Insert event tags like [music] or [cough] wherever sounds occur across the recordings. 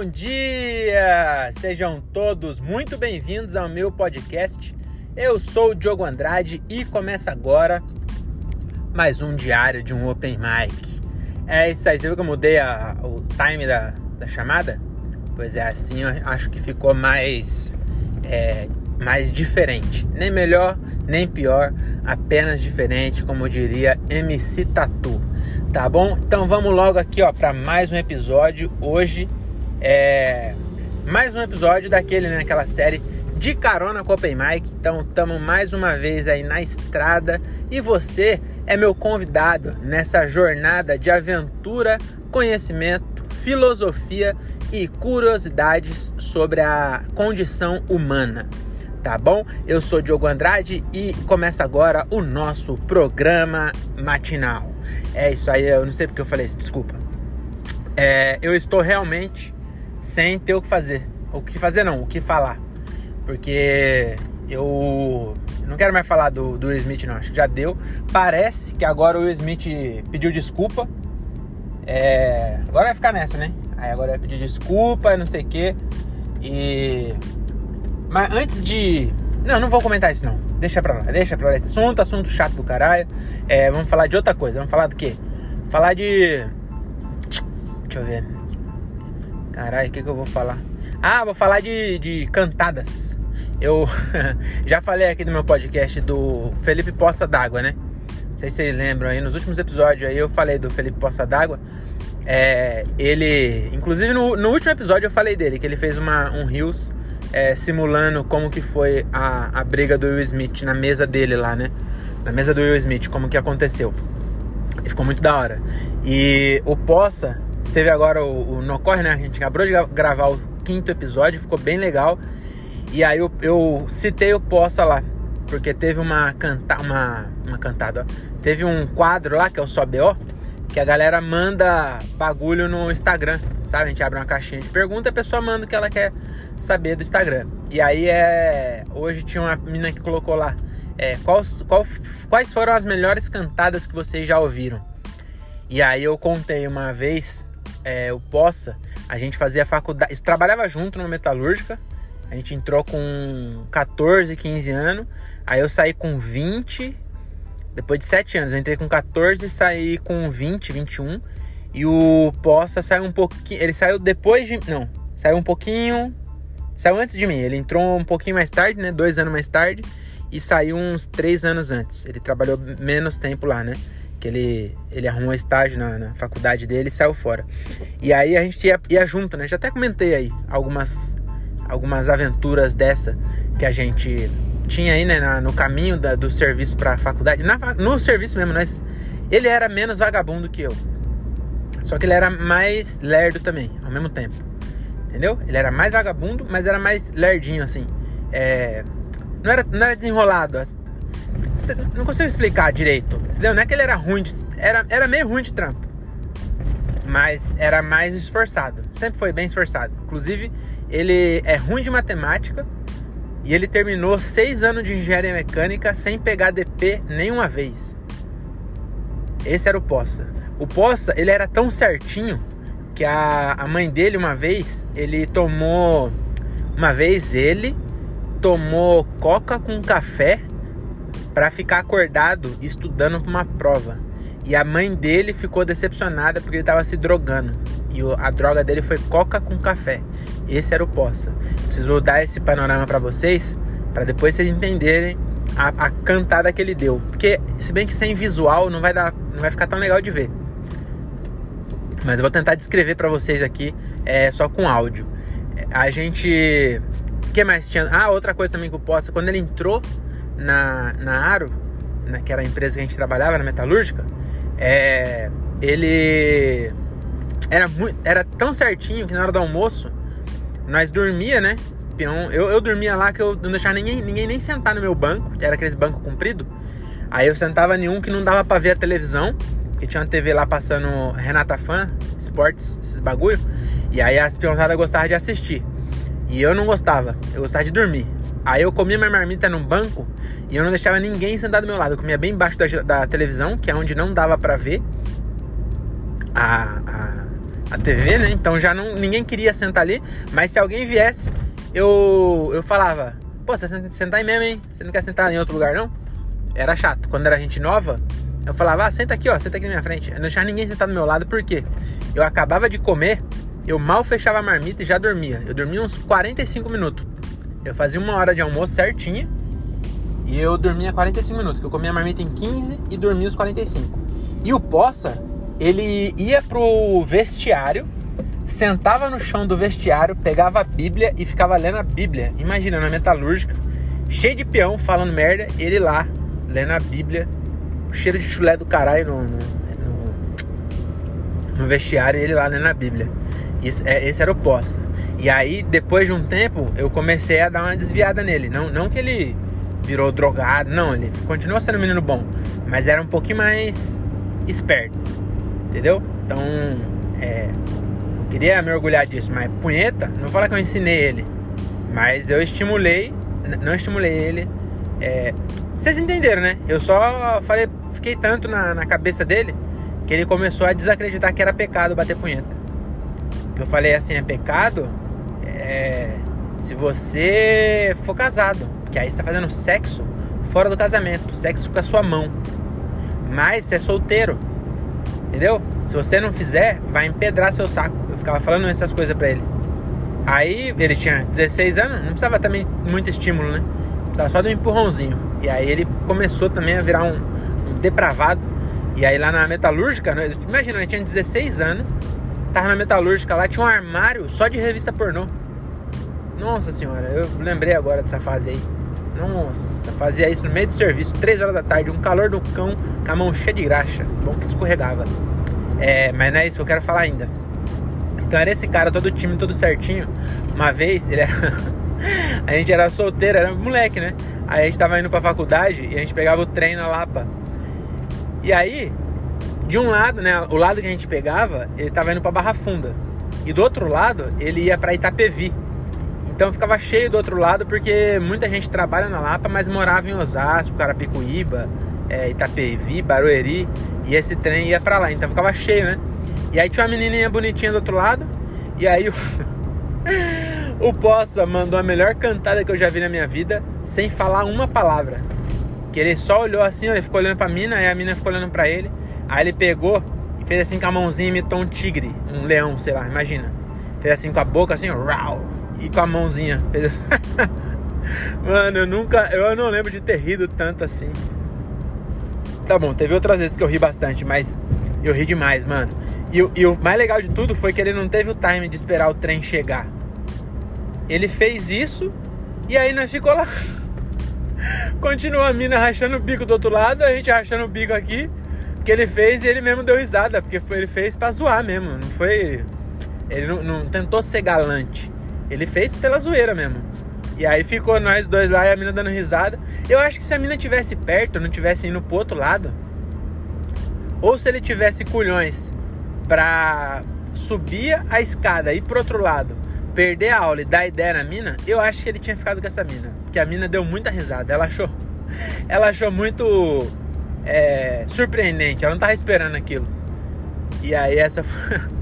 Bom dia! Sejam todos muito bem-vindos ao meu podcast. Eu sou o Diogo Andrade e começa agora mais um diário de um Open Mic. É isso aí, você viu que eu mudei a, o time da, da chamada? Pois é, assim eu acho que ficou mais, é, mais diferente. Nem melhor, nem pior, apenas diferente, como diria MC Tatu. Tá bom? Então vamos logo aqui, ó, para mais um episódio. Hoje é mais um episódio daquele, né, aquela série de carona com Open Mic. Então estamos mais uma vez aí na estrada e você é meu convidado nessa jornada de aventura, conhecimento, filosofia e curiosidades sobre a condição humana tá bom? Eu sou Diogo Andrade e começa agora o nosso programa matinal. É isso aí, eu não sei porque eu falei isso, desculpa. É, eu estou realmente sem ter o que fazer. O que fazer não, o que falar. Porque eu não quero mais falar do, do Will Smith não, acho que já deu. Parece que agora o Will Smith pediu desculpa. É, agora vai ficar nessa, né? Aí agora vai pedir desculpa, não sei o quê. E mas antes de. Não, não vou comentar isso não. Deixa pra lá, deixa pra lá esse assunto, assunto chato do caralho. É, vamos falar de outra coisa. Vamos falar do quê? Falar de. Deixa eu ver. Caralho, o que, que eu vou falar? Ah, vou falar de, de cantadas. Eu [laughs] já falei aqui no meu podcast do Felipe Poça d'Água, né? Não sei se vocês lembram aí, nos últimos episódios aí eu falei do Felipe Poça d'Água. É, ele, inclusive no, no, último episódio eu falei dele, que ele fez uma, um Rios é, simulando como que foi a, a briga do Will Smith na mesa dele lá, né? Na mesa do Will Smith, como que aconteceu. E ficou muito da hora. E o Poça teve agora o, o No Corre, né? A gente acabou de gravar o quinto episódio, ficou bem legal. E aí eu, eu citei o Poça lá, porque teve uma, canta, uma, uma cantada. Teve um quadro lá, que é o Só BO, que a galera manda bagulho no Instagram, sabe? A gente abre uma caixinha de pergunta a pessoa manda o que ela quer saber do Instagram. E aí é. Hoje tinha uma menina que colocou lá. É, qual, qual, quais foram as melhores cantadas que vocês já ouviram? E aí eu contei uma vez, é, o Poça, a gente fazia faculdade, trabalhava junto numa metalúrgica, a gente entrou com 14, 15 anos, aí eu saí com 20, depois de 7 anos, eu entrei com 14 e saí com 20, 21, e o Poça saiu um pouquinho, ele saiu depois de, não, saiu um pouquinho Saiu antes de mim, ele entrou um pouquinho mais tarde, né? Dois anos mais tarde. E saiu uns três anos antes. Ele trabalhou menos tempo lá, né? Que ele, ele arrumou estágio na, na faculdade dele e saiu fora. E aí a gente ia, ia junto, né? Já até comentei aí algumas, algumas aventuras dessa que a gente tinha aí, né? Na, no caminho da, do serviço pra faculdade. Na, no serviço mesmo, nós, ele era menos vagabundo que eu. Só que ele era mais lerdo também, ao mesmo tempo. Entendeu? Ele era mais vagabundo, mas era mais lerdinho, assim. É... Não, era, não era desenrolado. Não consigo explicar direito. Entendeu? Não é que ele era ruim, de... era, era meio ruim de trampo. Mas era mais esforçado. Sempre foi bem esforçado. Inclusive, ele é ruim de matemática. E ele terminou seis anos de engenharia mecânica sem pegar DP nenhuma vez. Esse era o Poça. O Poça, ele era tão certinho que a, a mãe dele uma vez, ele tomou uma vez ele tomou coca com café para ficar acordado estudando para uma prova. E a mãe dele ficou decepcionada porque ele estava se drogando. E a droga dele foi coca com café. Esse era o Poça. Preciso dar esse panorama para vocês, para depois vocês entenderem a, a, cantada que ele deu. Porque se bem que sem visual não vai dar, não vai ficar tão legal de ver. Mas eu vou tentar descrever para vocês aqui é, só com áudio. A gente. O que mais tinha? Ah, outra coisa também que eu posso. Quando ele entrou na, na Aro, né, que era a empresa que a gente trabalhava, na metalúrgica, é, ele era, muito, era tão certinho que na hora do almoço nós dormia, né? Eu, eu dormia lá que eu não deixava ninguém, ninguém nem sentar no meu banco, era aqueles banco comprido. Aí eu sentava em um que não dava para ver a televisão que tinha uma TV lá passando Renata Fan, esportes, esses bagulho. E aí as pionzadas gostavam de assistir. E eu não gostava, eu gostava de dormir. Aí eu comia minha marmita num banco e eu não deixava ninguém sentado do meu lado. Eu comia bem embaixo da, da televisão, que é onde não dava para ver a, a, a TV, né? Então já não ninguém queria sentar ali, mas se alguém viesse, eu eu falava: "Pô, você sentar aí mesmo, hein? Você não quer sentar em outro lugar não?" Era chato. Quando era gente nova, eu falava: "Ah, senta aqui, ó, senta aqui na minha frente". Eu não deixava ninguém sentar do meu lado, porque eu acabava de comer, eu mal fechava a marmita e já dormia. Eu dormia uns 45 minutos. Eu fazia uma hora de almoço certinha e eu dormia 45 minutos, que eu comia a marmita em 15 e dormia os 45. E o Poça, ele ia pro vestiário, sentava no chão do vestiário, pegava a Bíblia e ficava lendo a Bíblia. Imagina, na metalúrgica, cheio de peão, falando merda, ele lá, lendo a Bíblia, cheiro de chulé do caralho no, no, no, no vestiário ele lá lendo a Bíblia. Isso, é, esse era o Poça. E aí, depois de um tempo, eu comecei a dar uma desviada nele. Não, não que ele virou drogado, não, ele continuou sendo um menino bom, mas era um pouquinho mais esperto, entendeu? Então, é, não queria me orgulhar disso, mas punheta, não vou falar que eu ensinei ele, mas eu estimulei, não estimulei ele. É, vocês entenderam, né? Eu só falei, fiquei tanto na, na cabeça dele que ele começou a desacreditar que era pecado bater punheta. Eu falei assim, é pecado é, se você for casado, que aí você tá fazendo sexo fora do casamento, sexo com a sua mão. Mas você é solteiro, entendeu? Se você não fizer, vai empedrar seu saco. Eu ficava falando essas coisas pra ele. Aí ele tinha 16 anos, não precisava também muito estímulo, né? Precisava só de um empurrãozinho. E aí ele começou também a virar um, um depravado. E aí lá na metalúrgica, né? imagina, ele tinha 16 anos, tava na metalúrgica lá, tinha um armário só de revista pornô. Nossa senhora, eu lembrei agora dessa fase aí. Nossa, fazia isso no meio do serviço, 3 horas da tarde, um calor do cão, com a mão cheia de graxa. Bom que escorregava. É, mas não é isso que eu quero falar ainda. Então era esse cara, todo time, todo certinho. Uma vez, ele era. [laughs] a gente era solteiro, era moleque, né? Aí a gente tava indo pra faculdade e a gente pegava o trem na Lapa. E aí, de um lado, né? O lado que a gente pegava, ele tava indo pra Barra Funda. E do outro lado, ele ia pra Itapevi. Então ficava cheio do outro lado porque muita gente trabalha na Lapa, mas morava em Osasco, Carapicuíba, é, Itapevi, Barueri, e esse trem ia para lá, então ficava cheio, né? E aí tinha uma menininha bonitinha do outro lado, e aí o, [laughs] o Poça mandou a melhor cantada que eu já vi na minha vida, sem falar uma palavra. Que ele só olhou assim, ele ficou olhando pra mina, aí a mina ficou olhando pra ele, aí ele pegou e fez assim com a mãozinha, imitou um tigre, um leão, sei lá, imagina. Fez assim com a boca, assim, rau e com a mãozinha. [laughs] Mano, eu nunca. Eu não lembro de ter rido tanto assim. Tá bom, teve outras vezes que eu ri bastante, mas eu ri demais, mano. E, e o mais legal de tudo foi que ele não teve o time de esperar o trem chegar. Ele fez isso e aí nós ficou lá. [laughs] Continua a mina rachando o bico do outro lado, a gente rachando o bico aqui. Que ele fez e ele mesmo deu risada, porque foi, ele fez pra zoar mesmo. Não foi. Ele não, não tentou ser galante. Ele fez pela zoeira mesmo. E aí ficou nós dois lá e a mina dando risada. Eu acho que se a mina tivesse perto, não tivesse indo pro outro lado, ou se ele tivesse culhões pra subir a escada e ir pro outro lado, perder a aula e dar ideia na mina, eu acho que ele tinha ficado com essa mina. Porque a mina deu muita risada. Ela achou. [laughs] Ela achou muito é, surpreendente. Ela não tava esperando aquilo. E aí essa foi. [laughs]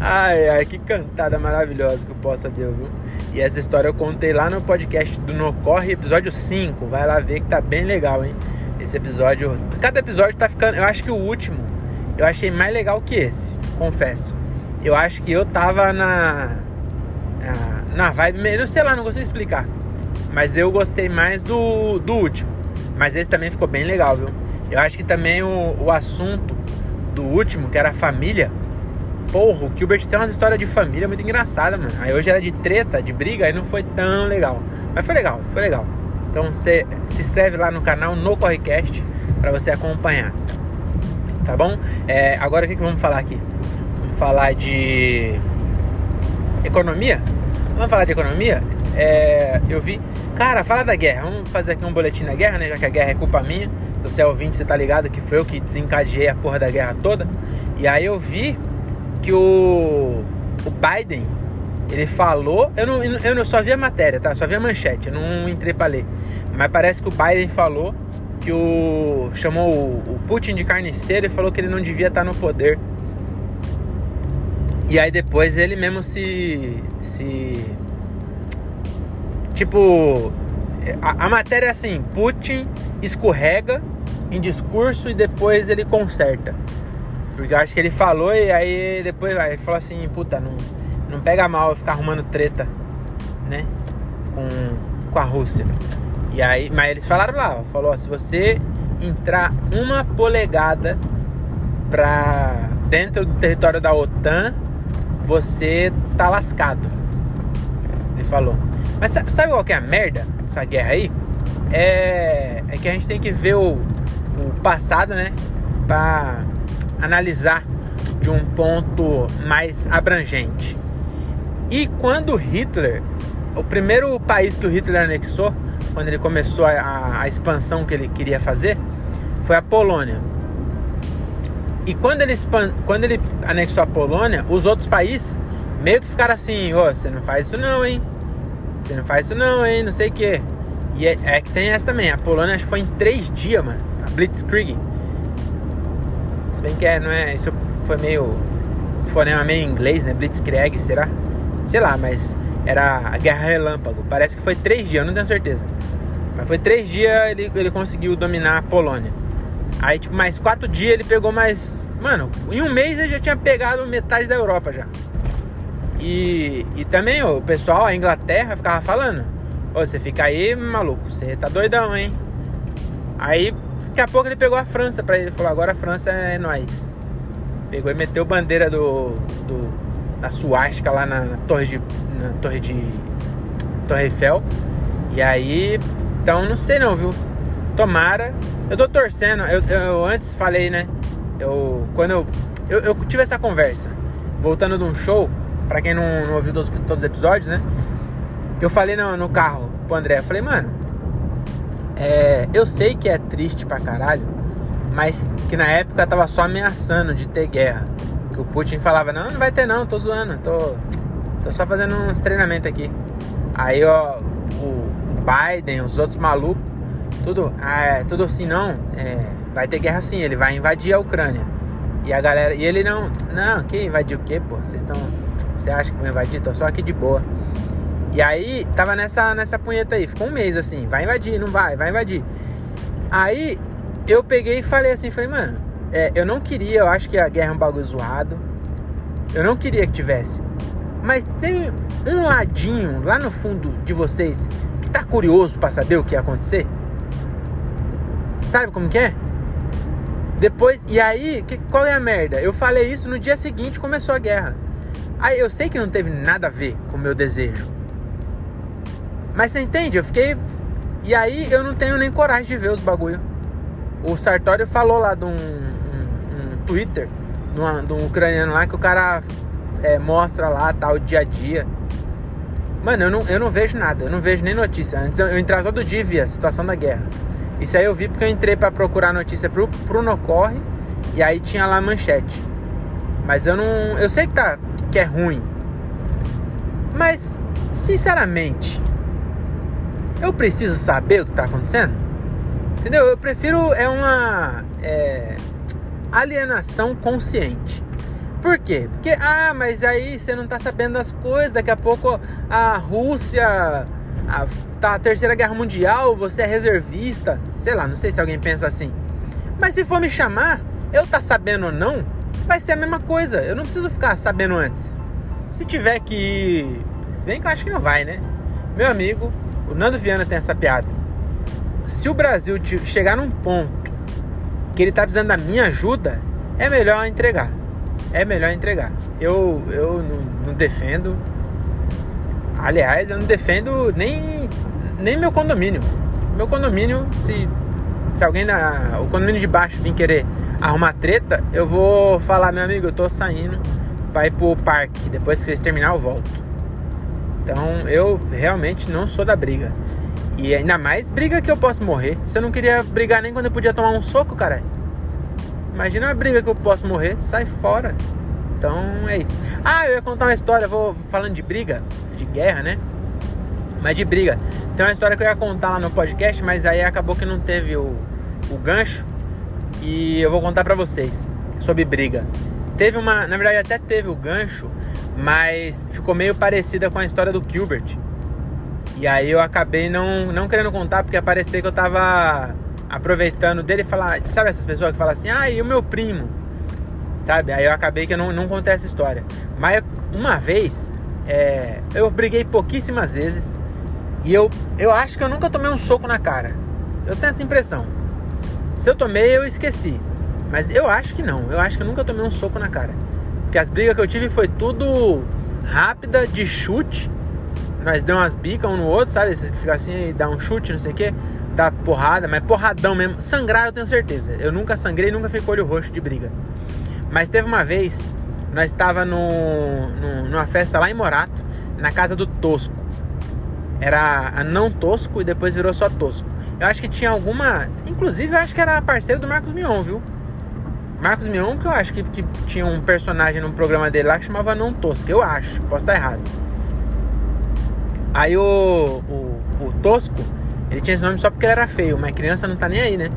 Ai, ai, que cantada maravilhosa que o Poça deu, viu? E essa história eu contei lá no podcast do No Corre, episódio 5. Vai lá ver que tá bem legal, hein? Esse episódio. Cada episódio tá ficando. Eu acho que o último eu achei mais legal que esse, confesso. Eu acho que eu tava na. Na, na vibe. Não sei lá, não consigo explicar. Mas eu gostei mais do, do último. Mas esse também ficou bem legal, viu? Eu acho que também o, o assunto do último, que era a família porra, o Gilbert tem umas histórias de família muito engraçada, mano. Aí hoje era de treta, de briga, aí não foi tão legal. Mas foi legal, foi legal. Então você se inscreve lá no canal no Correcast para você acompanhar. Tá bom? É, agora o que, que vamos falar aqui? Vamos falar de economia? Vamos falar de economia? É, eu vi. Cara, fala da guerra. Vamos fazer aqui um boletim da guerra, né? Já que a guerra é culpa minha. Você é ouvinte, você tá ligado que foi eu que desencadeei a porra da guerra toda. E aí eu vi que o, o Biden ele falou, eu não, eu não só vi a matéria, tá? Só vi a manchete, eu não entrei para ler. Mas parece que o Biden falou que o chamou o, o Putin de carniceiro e falou que ele não devia estar no poder. E aí depois ele mesmo se. se. Tipo. A, a matéria é assim: Putin escorrega em discurso e depois ele conserta. Porque eu acho que ele falou e aí depois ele falou assim: puta, não, não pega mal eu ficar arrumando treta, né? Com, com a Rússia. E aí, mas eles falaram lá: falou, ó, se você entrar uma polegada pra dentro do território da OTAN, você tá lascado. Ele falou. Mas sabe, sabe qual que é a merda dessa guerra aí? É, é que a gente tem que ver o, o passado, né? Pra analisar de um ponto mais abrangente. E quando Hitler, o primeiro país que o Hitler anexou, quando ele começou a, a expansão que ele queria fazer, foi a Polônia. E quando ele, quando ele anexou a Polônia, os outros países meio que ficaram assim: oh, você não faz isso não, hein? Você não faz isso não, hein? Não sei o que. E é, é, que tem essa também. A Polônia acho que foi em três dias, mano. A Blitzkrieg. Se bem que é, não é. Isso foi meio. Fonema meio inglês, né? Blitzkrieg, será? Sei lá, mas era a Guerra Relâmpago. Parece que foi três dias, eu não tenho certeza. Mas foi três dias ele, ele conseguiu dominar a Polônia. Aí, tipo, mais quatro dias ele pegou mais. Mano, em um mês ele já tinha pegado metade da Europa já. E, e também ó, o pessoal, a Inglaterra, ficava falando: Ô, você fica aí, maluco, você tá doidão, hein? Aí, daqui a pouco ele pegou a França pra ele. Falou: agora a França é nós. Pegou e meteu bandeira do. do da suástica lá na, na, torre de. Na torre de. Torre Eiffel. E aí. Então não sei não, viu? Tomara. Eu tô torcendo. Eu, eu antes falei, né? Eu. Quando eu, eu. Eu tive essa conversa. Voltando de um show. Pra quem não, não ouviu todos, todos os episódios, né? Eu falei no, no carro pro André. Eu falei, mano. É, eu sei que é triste pra caralho. Mas que na época tava só ameaçando de ter guerra. Que o Putin falava, não, não vai ter não, tô zoando, tô, tô só fazendo uns treinamentos aqui. Aí ó, o Biden, os outros malucos tudo, ah, é, tudo assim, não, é, vai ter guerra sim, ele vai invadir a Ucrânia. E a galera, e ele não, não, que invadir o quê, pô? Vocês estão, você acha que vão invadir? Tô só aqui de boa. E aí, tava nessa, nessa punheta aí, ficou um mês assim, vai invadir, não vai, vai invadir. Aí, eu peguei e falei assim, falei, mano, é, eu não queria, eu acho que a guerra é um bagulho zoado. Eu não queria que tivesse. Mas tem um ladinho lá no fundo de vocês que tá curioso para saber o que ia acontecer? Sabe como que é? Depois, e aí, que, qual é a merda? Eu falei isso no dia seguinte começou a guerra. Aí eu sei que não teve nada a ver com o meu desejo. Mas você entende? Eu fiquei. E aí eu não tenho nem coragem de ver os bagulho. O Sartori falou lá de um, um, um Twitter de um ucraniano lá que o cara é, mostra lá tal dia a dia. Mano, eu não, eu não vejo nada, eu não vejo nem notícia. Antes eu, eu entrava todo dia e via a situação da guerra. Isso aí eu vi porque eu entrei para procurar notícia pro, pro Nocorre e aí tinha lá a manchete. Mas eu não. Eu sei que, tá, que é ruim. Mas, sinceramente, eu preciso saber o que tá acontecendo? Entendeu? Eu prefiro é uma é, alienação consciente. Por quê? Porque, ah, mas aí você não tá sabendo das coisas, daqui a pouco a Rússia a, tá a terceira guerra mundial, você é reservista, sei lá, não sei se alguém pensa assim. Mas se for me chamar, eu tá sabendo ou não, vai ser a mesma coisa. Eu não preciso ficar sabendo antes. Se tiver que se bem que eu acho que não vai, né? Meu amigo, o Nando Viana tem essa piada. Se o Brasil chegar num ponto que ele tá precisando da minha ajuda, é melhor entregar. É melhor entregar. Eu, eu não, não defendo Aliás, eu não defendo nem, nem meu condomínio. Meu condomínio, se, se alguém da. O condomínio de baixo vir querer arrumar treta, eu vou falar, meu amigo, eu tô saindo pra ir pro parque. Depois que vocês terminar, eu volto. Então eu realmente não sou da briga. E ainda mais briga que eu posso morrer. Eu não queria brigar nem quando eu podia tomar um soco, cara. Imagina uma briga que eu posso morrer, sai fora. Então é isso. Ah, eu ia contar uma história, vou falando de briga, de guerra, né? Mas de briga. Tem uma história que eu ia contar lá no podcast, mas aí acabou que não teve o, o gancho. E eu vou contar pra vocês sobre briga. Teve uma, na verdade até teve o gancho, mas ficou meio parecida com a história do Gilbert. E aí eu acabei não, não querendo contar, porque parecia que eu tava aproveitando dele e falar. Sabe essas pessoas que falam assim, ah, e o meu primo? Sabe? Aí eu acabei que eu não, não contei essa história. Mas uma vez, é, eu briguei pouquíssimas vezes. E eu, eu acho que eu nunca tomei um soco na cara. Eu tenho essa impressão. Se eu tomei, eu esqueci. Mas eu acho que não. Eu acho que eu nunca tomei um soco na cara. Porque as brigas que eu tive foi tudo rápida, de chute. Nós deu umas bicas um no outro, sabe? Você fica assim e dá um chute, não sei o que. Dá porrada, mas porradão mesmo. Sangrar eu tenho certeza. Eu nunca sangrei, nunca fiquei com olho roxo de briga. Mas teve uma vez, nós estava no, no, numa festa lá em Morato, na casa do Tosco. Era a não Tosco e depois virou só Tosco. Eu acho que tinha alguma. Inclusive, eu acho que era parceiro do Marcos Mion, viu? Marcos Mion, que eu acho que, que tinha um personagem no programa dele lá que chamava Não Tosco, eu acho, posso estar errado. Aí o, o, o, Tosco, ele tinha esse nome só porque ele era feio, mas criança não tá nem aí, né?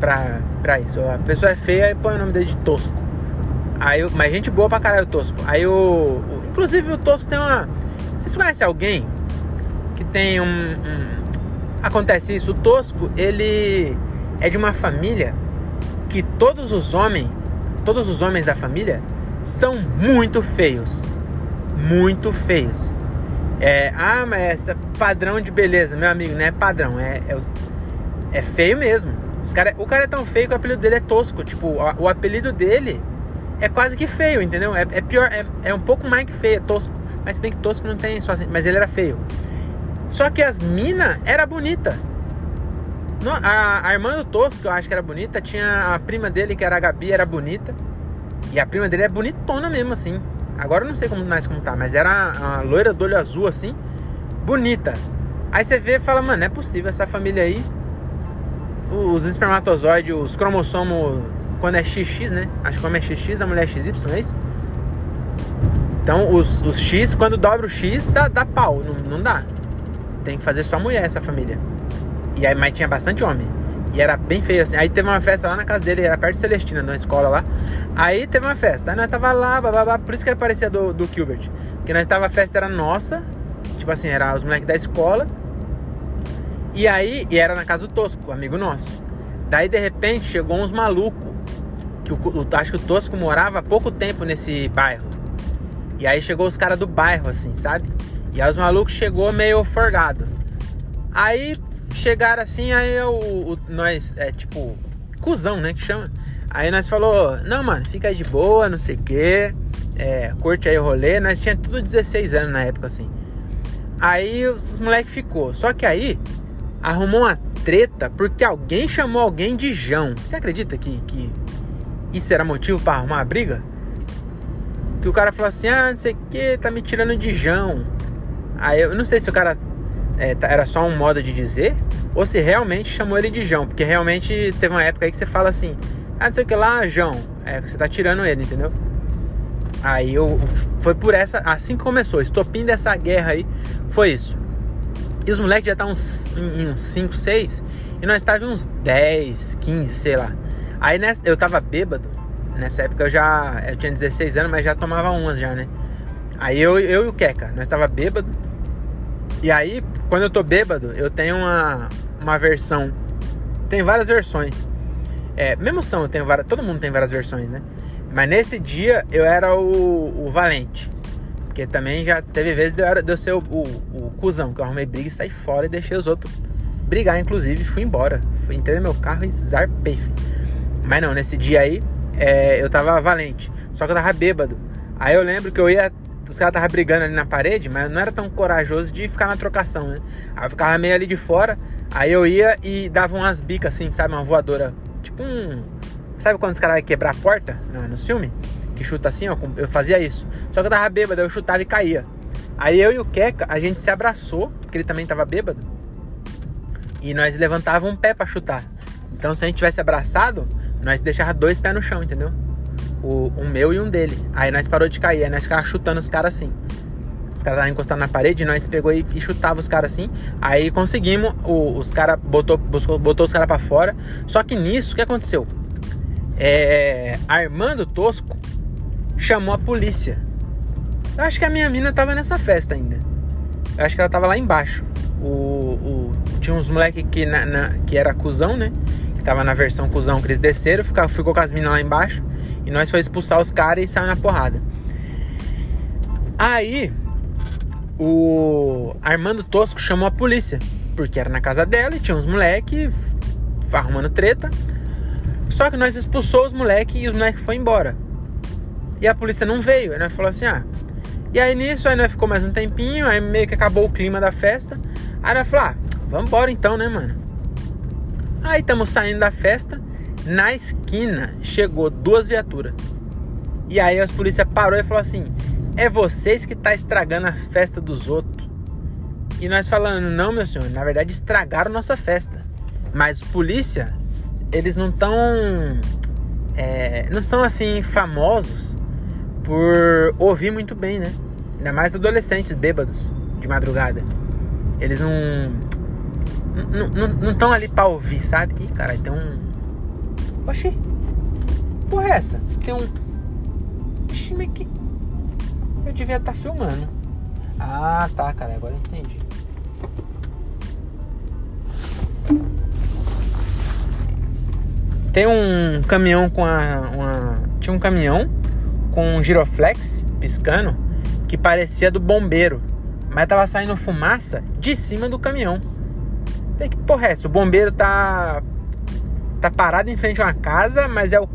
Pra, pra isso. A pessoa é feia e põe o nome dele de Tosco. Aí, mas gente boa pra caralho o Tosco. Aí o, o. Inclusive o Tosco tem uma. Vocês conhecem alguém que tem um, um. Acontece isso, o Tosco, ele é de uma família que todos os homens, todos os homens da família são muito feios. Muito feios. É, ah, mas é padrão de beleza, meu amigo, não é padrão, é, é, é feio mesmo. Os cara, o cara é tão feio que o apelido dele é tosco. Tipo, o, o apelido dele é quase que feio, entendeu? É, é pior, é, é, um pouco mais que feio, é tosco. Mas bem que tosco não tem só assim, mas ele era feio. Só que as mina era bonita. A, a, irmã do Tosco, eu acho que era bonita. Tinha a prima dele, que era a Gabi, era bonita. E a prima dele é bonitona mesmo, assim. Agora eu não sei como mais como tá, mas era uma loira do olho azul, assim. Bonita. Aí você vê e fala, mano, não é possível essa família aí. Os espermatozoides, os cromossomos quando é XX, né? Acho que como é XX, a mulher é XY, não é isso? Então, os, os X, quando dobra o X, dá, dá pau, não, não dá. Tem que fazer só mulher essa família. E aí, mas tinha bastante homem. E era bem feio assim. Aí teve uma festa lá na casa dele, era perto de Celestina, na escola lá. Aí teve uma festa. Aí nós tava lá, bababá, por isso que ele parecia do, do Gilbert. Porque nós tava, a festa era nossa. Tipo assim, era os moleques da escola. E aí, e era na casa do Tosco, amigo nosso. Daí de repente chegou uns malucos que o, o, acho que o Tosco morava há pouco tempo nesse bairro. E aí chegou os caras do bairro, assim, sabe? E aí os malucos chegou meio forgado. Aí chegaram assim, aí o, o, nós, é tipo, cuzão, né, que chama. Aí nós falou, não, mano, fica de boa, não sei o quê, é, curte aí o rolê. Nós tinha tudo 16 anos na época, assim. Aí os moleques ficou. Só que aí arrumou uma treta porque alguém chamou alguém de Jão. Você acredita que, que isso era motivo para arrumar a briga? Que o cara falou assim: ah, não sei o que, tá me tirando de Jão. Aí eu não sei se o cara é, tá, era só um modo de dizer ou se realmente chamou ele de Jão. Porque realmente teve uma época aí que você fala assim: ah, não sei o que lá, Jão. É, você tá tirando ele, entendeu? Aí eu, foi por essa, assim que começou, estopim dessa guerra aí, foi isso. E os moleques já estavam em uns 5, 6, e nós estávamos uns 10, 15, sei lá. Aí nessa, eu tava bêbado. Nessa época eu já. Eu tinha 16 anos, mas já tomava umas já, né? Aí eu, eu e o Keka, nós tava bêbado. E aí, quando eu tô bêbado, eu tenho uma, uma versão. Tem várias versões. É, mesmo são, eu tenho várias. Todo mundo tem várias versões, né? Mas nesse dia eu era o, o valente. Porque também já teve vezes de eu, era, de eu ser o, o, o cuzão, que eu arrumei briga e saí fora e deixei os outros brigar, inclusive, fui embora. Entrei no meu carro e zarpei, filho. Mas não, nesse dia aí é, eu tava valente. Só que eu tava bêbado. Aí eu lembro que eu ia. Os caras estavam brigando ali na parede, mas não era tão corajoso de ficar na trocação, né? Aí eu ficava meio ali de fora. Aí eu ia e dava umas bicas assim, sabe? Uma voadora. Tipo um. Sabe quando os caras vão quebrar a porta no, no filme? Que chuta assim, ó. Eu fazia isso. Só que eu tava bêbado, eu chutava e caía. Aí eu e o Keka, a gente se abraçou, porque ele também tava bêbado. E nós levantávamos um pé para chutar. Então se a gente tivesse abraçado, nós deixava dois pés no chão, entendeu? O, um meu e um dele. Aí nós parou de cair, aí nós ficava chutando os caras assim. Os caras estavam encostados na parede, nós pegou e, e chutava os caras assim. Aí conseguimos, o, os caras botou, botou os caras pra fora. Só que nisso, o que aconteceu? É, Armando Tosco chamou a polícia. Eu acho que a minha mina tava nessa festa ainda. Eu acho que ela tava lá embaixo. O, o tinha uns moleque que, na, na, que era cuzão, né? Que tava na versão cuzão que eles desceram, ficou, ficou com as minas lá embaixo. E nós foi expulsar os caras e saiu na porrada. Aí, o Armando Tosco chamou a polícia. Porque era na casa dela e tinha uns moleque arrumando treta. Só que nós expulsou os moleques e os moleques foi embora. E a polícia não veio. Aí nós falou assim: ah. E aí nisso, aí nós ficou mais um tempinho. Aí meio que acabou o clima da festa. Aí nós falou: ah, vamos embora então, né, mano? Aí estamos saindo da festa. Na esquina chegou duas viaturas. E aí as polícia parou e falou assim: é vocês que tá estragando as festas dos outros. E nós falando: não, meu senhor, na verdade estragaram nossa festa. Mas polícia, eles não estão. É, não são assim famosos por ouvir muito bem, né? Ainda mais adolescentes bêbados de madrugada. Eles não. Não estão ali pra ouvir, sabe? Ih, caralho, tem um. Oxi! Porra, é essa? Tem um. Oxi, mas que. Eu devia estar tá filmando. Ah, tá, cara, agora entendi. Tem um caminhão com a, uma. Tinha um caminhão com um giroflex piscando que parecia do bombeiro, mas tava saindo fumaça de cima do caminhão. Falei, que porra é essa? O bombeiro tá. Tá parado em frente a uma casa, mas é o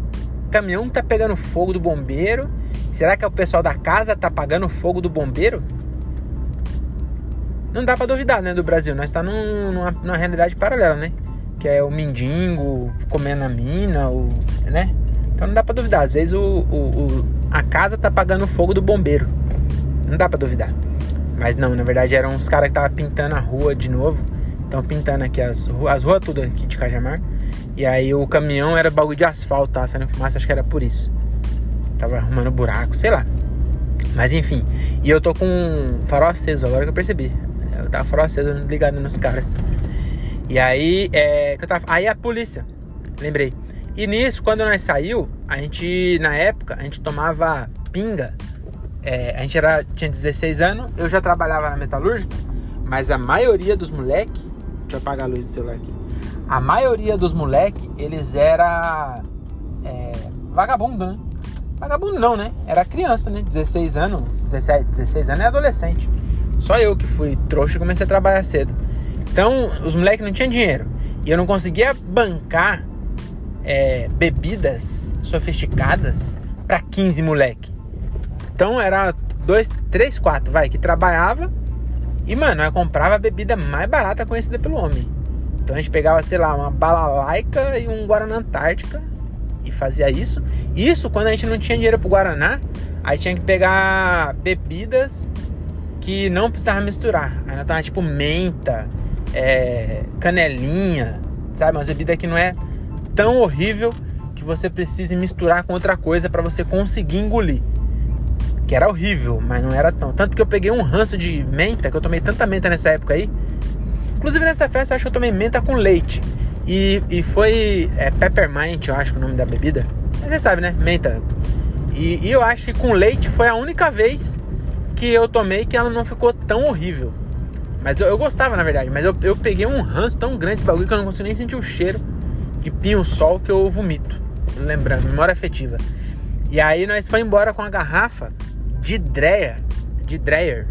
caminhão que tá pegando fogo do bombeiro. Será que é o pessoal da casa tá apagando fogo do bombeiro? Não dá para duvidar, né, do Brasil. Nós está numa, numa realidade paralela, né? que é o mendigo comendo a mina, o, né? Então não dá pra duvidar. Às vezes o, o, o, a casa tá pagando fogo do bombeiro. Não dá pra duvidar. Mas não, na verdade eram uns caras que estavam pintando a rua de novo. Estão pintando aqui as, as ruas tudo aqui de Cajamar. E aí o caminhão era bagulho de asfalto, tá? Saindo fumaça, acho que era por isso. Tava arrumando buraco, sei lá. Mas enfim. E eu tô com farol aceso, agora que eu percebi. Eu tava farol aceso ligado nos caras. E aí, é, tava, aí a polícia, lembrei. E nisso, quando nós saiu, a gente, na época, a gente tomava pinga. É, a gente era, tinha 16 anos, eu já trabalhava na metalúrgica, mas a maioria dos moleques, deixa eu apagar a luz do celular aqui. A maioria dos moleques, eles era é, vagabundo, né? Vagabundo não, né? Era criança, né? 16 anos, 17, 16 anos é adolescente. Só eu que fui trouxa e comecei a trabalhar cedo. Então, os moleques não tinham dinheiro. E eu não conseguia bancar é, bebidas sofisticadas para 15 moleque. Então, era dois, três, quatro, vai, que trabalhava. E, mano, eu comprava a bebida mais barata conhecida pelo homem. Então, a gente pegava, sei lá, uma balalaica e um Guaraná Antártica e fazia isso. Isso quando a gente não tinha dinheiro pro Guaraná, aí tinha que pegar bebidas que não precisava misturar. Aí nós tava tipo menta, é, canelinha, sabe? Uma bebida que não é tão horrível que você precise misturar com outra coisa para você conseguir engolir. Que era horrível, mas não era tão. Tanto que eu peguei um ranço de menta, que eu tomei tanta menta nessa época aí. Inclusive nessa festa, acho que eu tomei menta com leite. E, e foi é, Peppermint, eu acho que é o nome da bebida. Mas você sabe, né? Menta. E, e eu acho que com leite foi a única vez que eu tomei que ela não ficou tão horrível. Mas eu, eu, gostava, na verdade. Mas eu, eu peguei um ranço tão grande esse bagulho que eu não consigo nem sentir o cheiro de pinho-sol que eu vomito. Lembrando, memória afetiva. E aí nós foi embora com a garrafa de Dreyer. De Dreyer,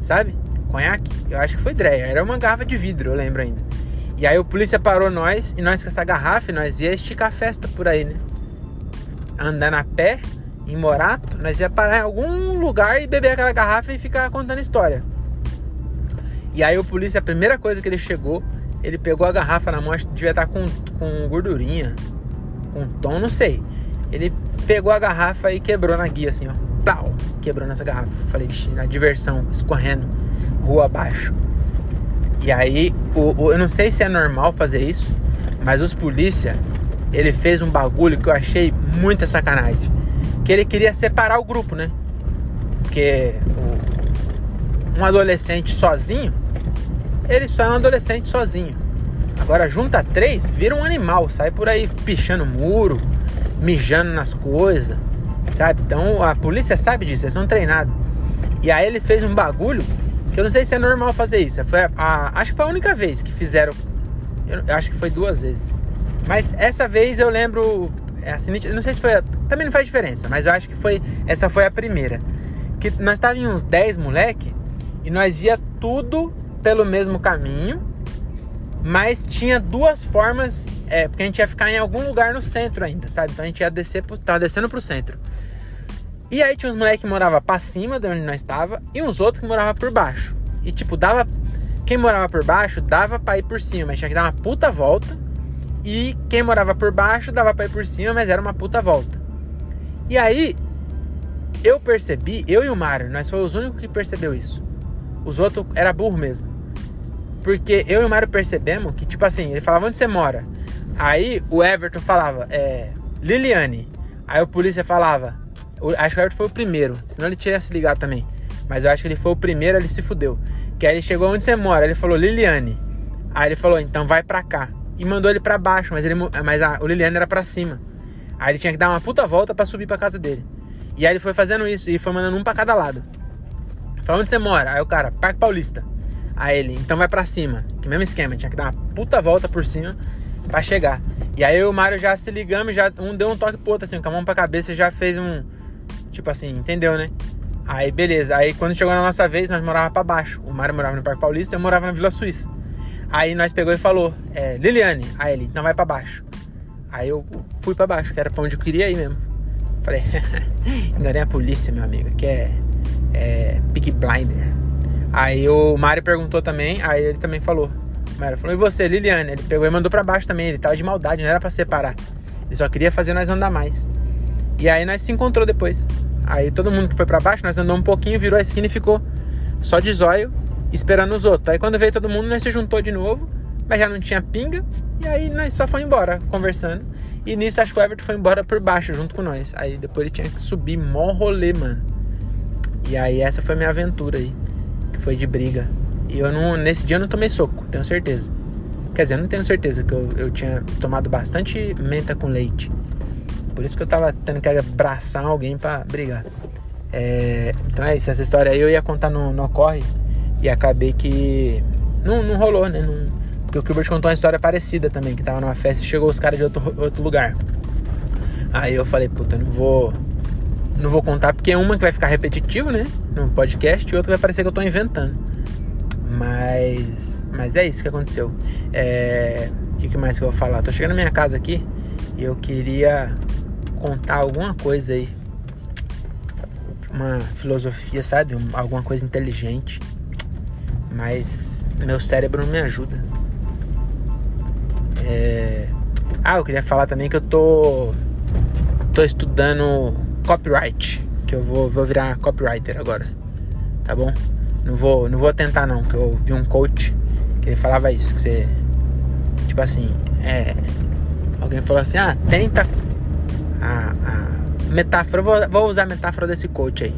sabe? Conhaque? Eu acho que foi Dreyer. Era uma garrafa de vidro, eu lembro ainda. E aí o polícia parou nós e nós com essa garrafa nós ia esticar festa por aí, né? Andando a pé, em Morato, nós ia parar em algum lugar e beber aquela garrafa e ficar contando história. E aí o polícia, a primeira coisa que ele chegou, ele pegou a garrafa na mão, acho que devia estar com, com gordurinha, com tom, não sei. Ele pegou a garrafa e quebrou na guia, assim, ó. Plau! Quebrou nessa garrafa. Falei, vixi, na diversão, escorrendo, rua abaixo. E aí, o, o, eu não sei se é normal fazer isso, mas os polícia, ele fez um bagulho que eu achei muita sacanagem. Que ele queria separar o grupo, né? Porque um adolescente sozinho, ele só é um adolescente sozinho. Agora junta três, vira um animal, sai por aí pichando muro, mijando nas coisas, sabe? Então a polícia sabe disso, eles são treinados. E aí ele fez um bagulho que eu não sei se é normal fazer isso. Foi a, a, acho que foi a única vez que fizeram. Eu, acho que foi duas vezes. Mas essa vez eu lembro. É assim, não sei se foi. Também não faz diferença, mas eu acho que foi. Essa foi a primeira. Que nós estávamos uns 10 moleque e nós ia tudo pelo mesmo caminho. Mas tinha duas formas. É, porque a gente ia ficar em algum lugar no centro ainda, sabe? Então a gente ia descer. Pro, tava descendo pro centro. E aí tinha uns moleques que moravam pra cima de onde nós estava e uns outros que moravam por baixo. E tipo, dava. Quem morava por baixo dava pra ir por cima, mas tinha que dar uma puta volta. E quem morava por baixo dava pra ir por cima, mas era uma puta volta. E aí, eu percebi, eu e o Mário, nós fomos os únicos que percebeu isso. Os outros era burro mesmo. Porque eu e o Mário percebemos que, tipo assim, ele falava onde você mora. Aí o Everton falava, é. Liliane. Aí o polícia falava, Acho que o Everton foi o primeiro, senão ele tinha se ligado também. Mas eu acho que ele foi o primeiro, ele se fudeu. Que aí ele chegou onde você mora, ele falou Liliane. Aí ele falou, então vai pra cá. E mandou ele pra baixo, mas, ele, mas a, o Liliane era pra cima. Aí ele tinha que dar uma puta volta pra subir pra casa dele. E aí ele foi fazendo isso e foi mandando um pra cada lado. Falou onde você mora? Aí o cara, Parque Paulista. Aí ele, então vai pra cima. Que mesmo esquema, tinha que dar uma puta volta por cima pra chegar. E aí o Mário já se ligamos, já um deu um toque pro outro, assim, com a mão pra cabeça, já fez um Tipo assim, entendeu, né? Aí beleza, aí quando chegou na nossa vez, nós morava para baixo. O Mário morava no Parque Paulista, eu morava na Vila Suíça. Aí nós pegou e falou, é, Liliane, aí ele, então vai para baixo. Aí eu fui para baixo, que era pra onde eu queria ir mesmo. Falei, [laughs] enganei a polícia, meu amigo, que é, é Big Blinder. Aí o Mário perguntou também, aí ele também falou. Mário falou, e você, Liliane? Ele pegou e mandou para baixo também, ele tava de maldade, não era para separar. Ele só queria fazer nós andar mais. E aí nós se encontrou depois. Aí todo mundo que foi para baixo, nós andamos um pouquinho, virou a esquina e ficou só de zóio, esperando os outros. Aí quando veio todo mundo, nós se juntou de novo, mas já não tinha pinga, e aí nós só foi embora, conversando. E nisso acho que o Everton foi embora por baixo junto com nós. Aí depois ele tinha que subir mó rolê, mano. E aí essa foi minha aventura aí, que foi de briga. E eu não, nesse dia eu não tomei soco, tenho certeza. Quer dizer, eu não tenho certeza que eu, eu tinha tomado bastante menta com leite. Por isso que eu tava tendo que abraçar alguém para brigar. É, então é isso, essa história aí eu ia contar no, no Ocorre e acabei que não, não rolou, né? Não, porque o Gilbert contou uma história parecida também, que tava numa festa e chegou os caras de outro, outro lugar. Aí eu falei, puta, não vou. Não vou contar, porque é uma que vai ficar repetitivo, né? No podcast, e outra vai parecer que eu tô inventando. Mas. Mas é isso que aconteceu. É. O que, que mais que eu vou falar? Tô chegando na minha casa aqui e eu queria contar alguma coisa aí. Uma filosofia, sabe? alguma coisa inteligente. Mas meu cérebro não me ajuda. É... Ah, eu queria falar também que eu tô. tô estudando copyright. Que eu vou, vou virar copywriter agora. Tá bom? Não vou, não vou tentar não, que eu vi um coach que ele falava isso, que você. Tipo assim, é. Alguém falou assim, ah, tenta a, a metáfora, vou, vou, usar a metáfora desse coach aí.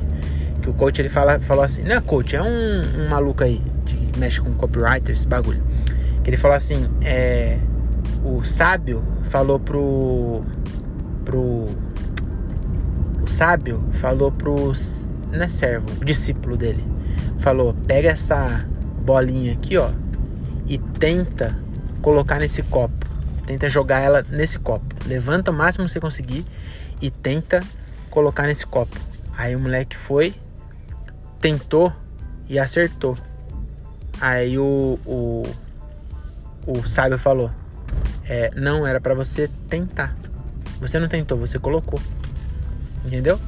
Que o coach ele fala, falou assim, não é coach, é um, um maluco aí que mexe com copywriter, esse bagulho. Que ele falou assim, é, o sábio falou pro. pro. O sábio falou pro. Não é servo, o discípulo dele. Falou: pega essa bolinha aqui, ó, e tenta colocar nesse copo. Tenta jogar ela nesse copo. Levanta o máximo que você conseguir e tenta colocar nesse copo. Aí o moleque foi, tentou e acertou. Aí o, o, o sábio falou: é, Não era para você tentar. Você não tentou, você colocou. Entendeu?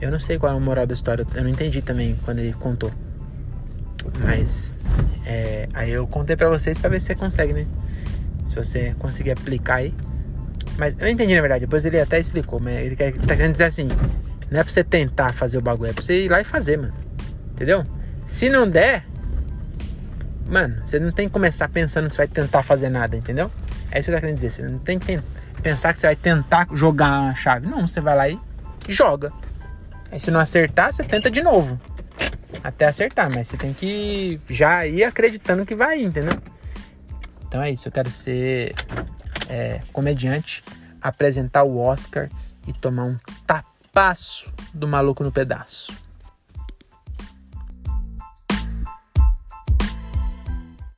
Eu não sei qual é a moral da história. Eu não entendi também quando ele contou. Mas é, aí eu contei pra vocês pra ver se você consegue, né? Se você conseguir aplicar aí. Mas eu entendi na verdade, depois ele até explicou, mas ele quer, tá querendo dizer assim: não é pra você tentar fazer o bagulho, é pra você ir lá e fazer, mano. Entendeu? Se não der, mano, você não tem que começar pensando que você vai tentar fazer nada, entendeu? É isso que eu tô querendo dizer. Você não tem que pensar que você vai tentar jogar a chave. Não, você vai lá e joga. Aí se não acertar, você tenta de novo. Até acertar, mas você tem que já ir acreditando que vai, entendeu? Então é isso, eu quero ser é, comediante, apresentar o Oscar e tomar um tapaço do maluco no pedaço.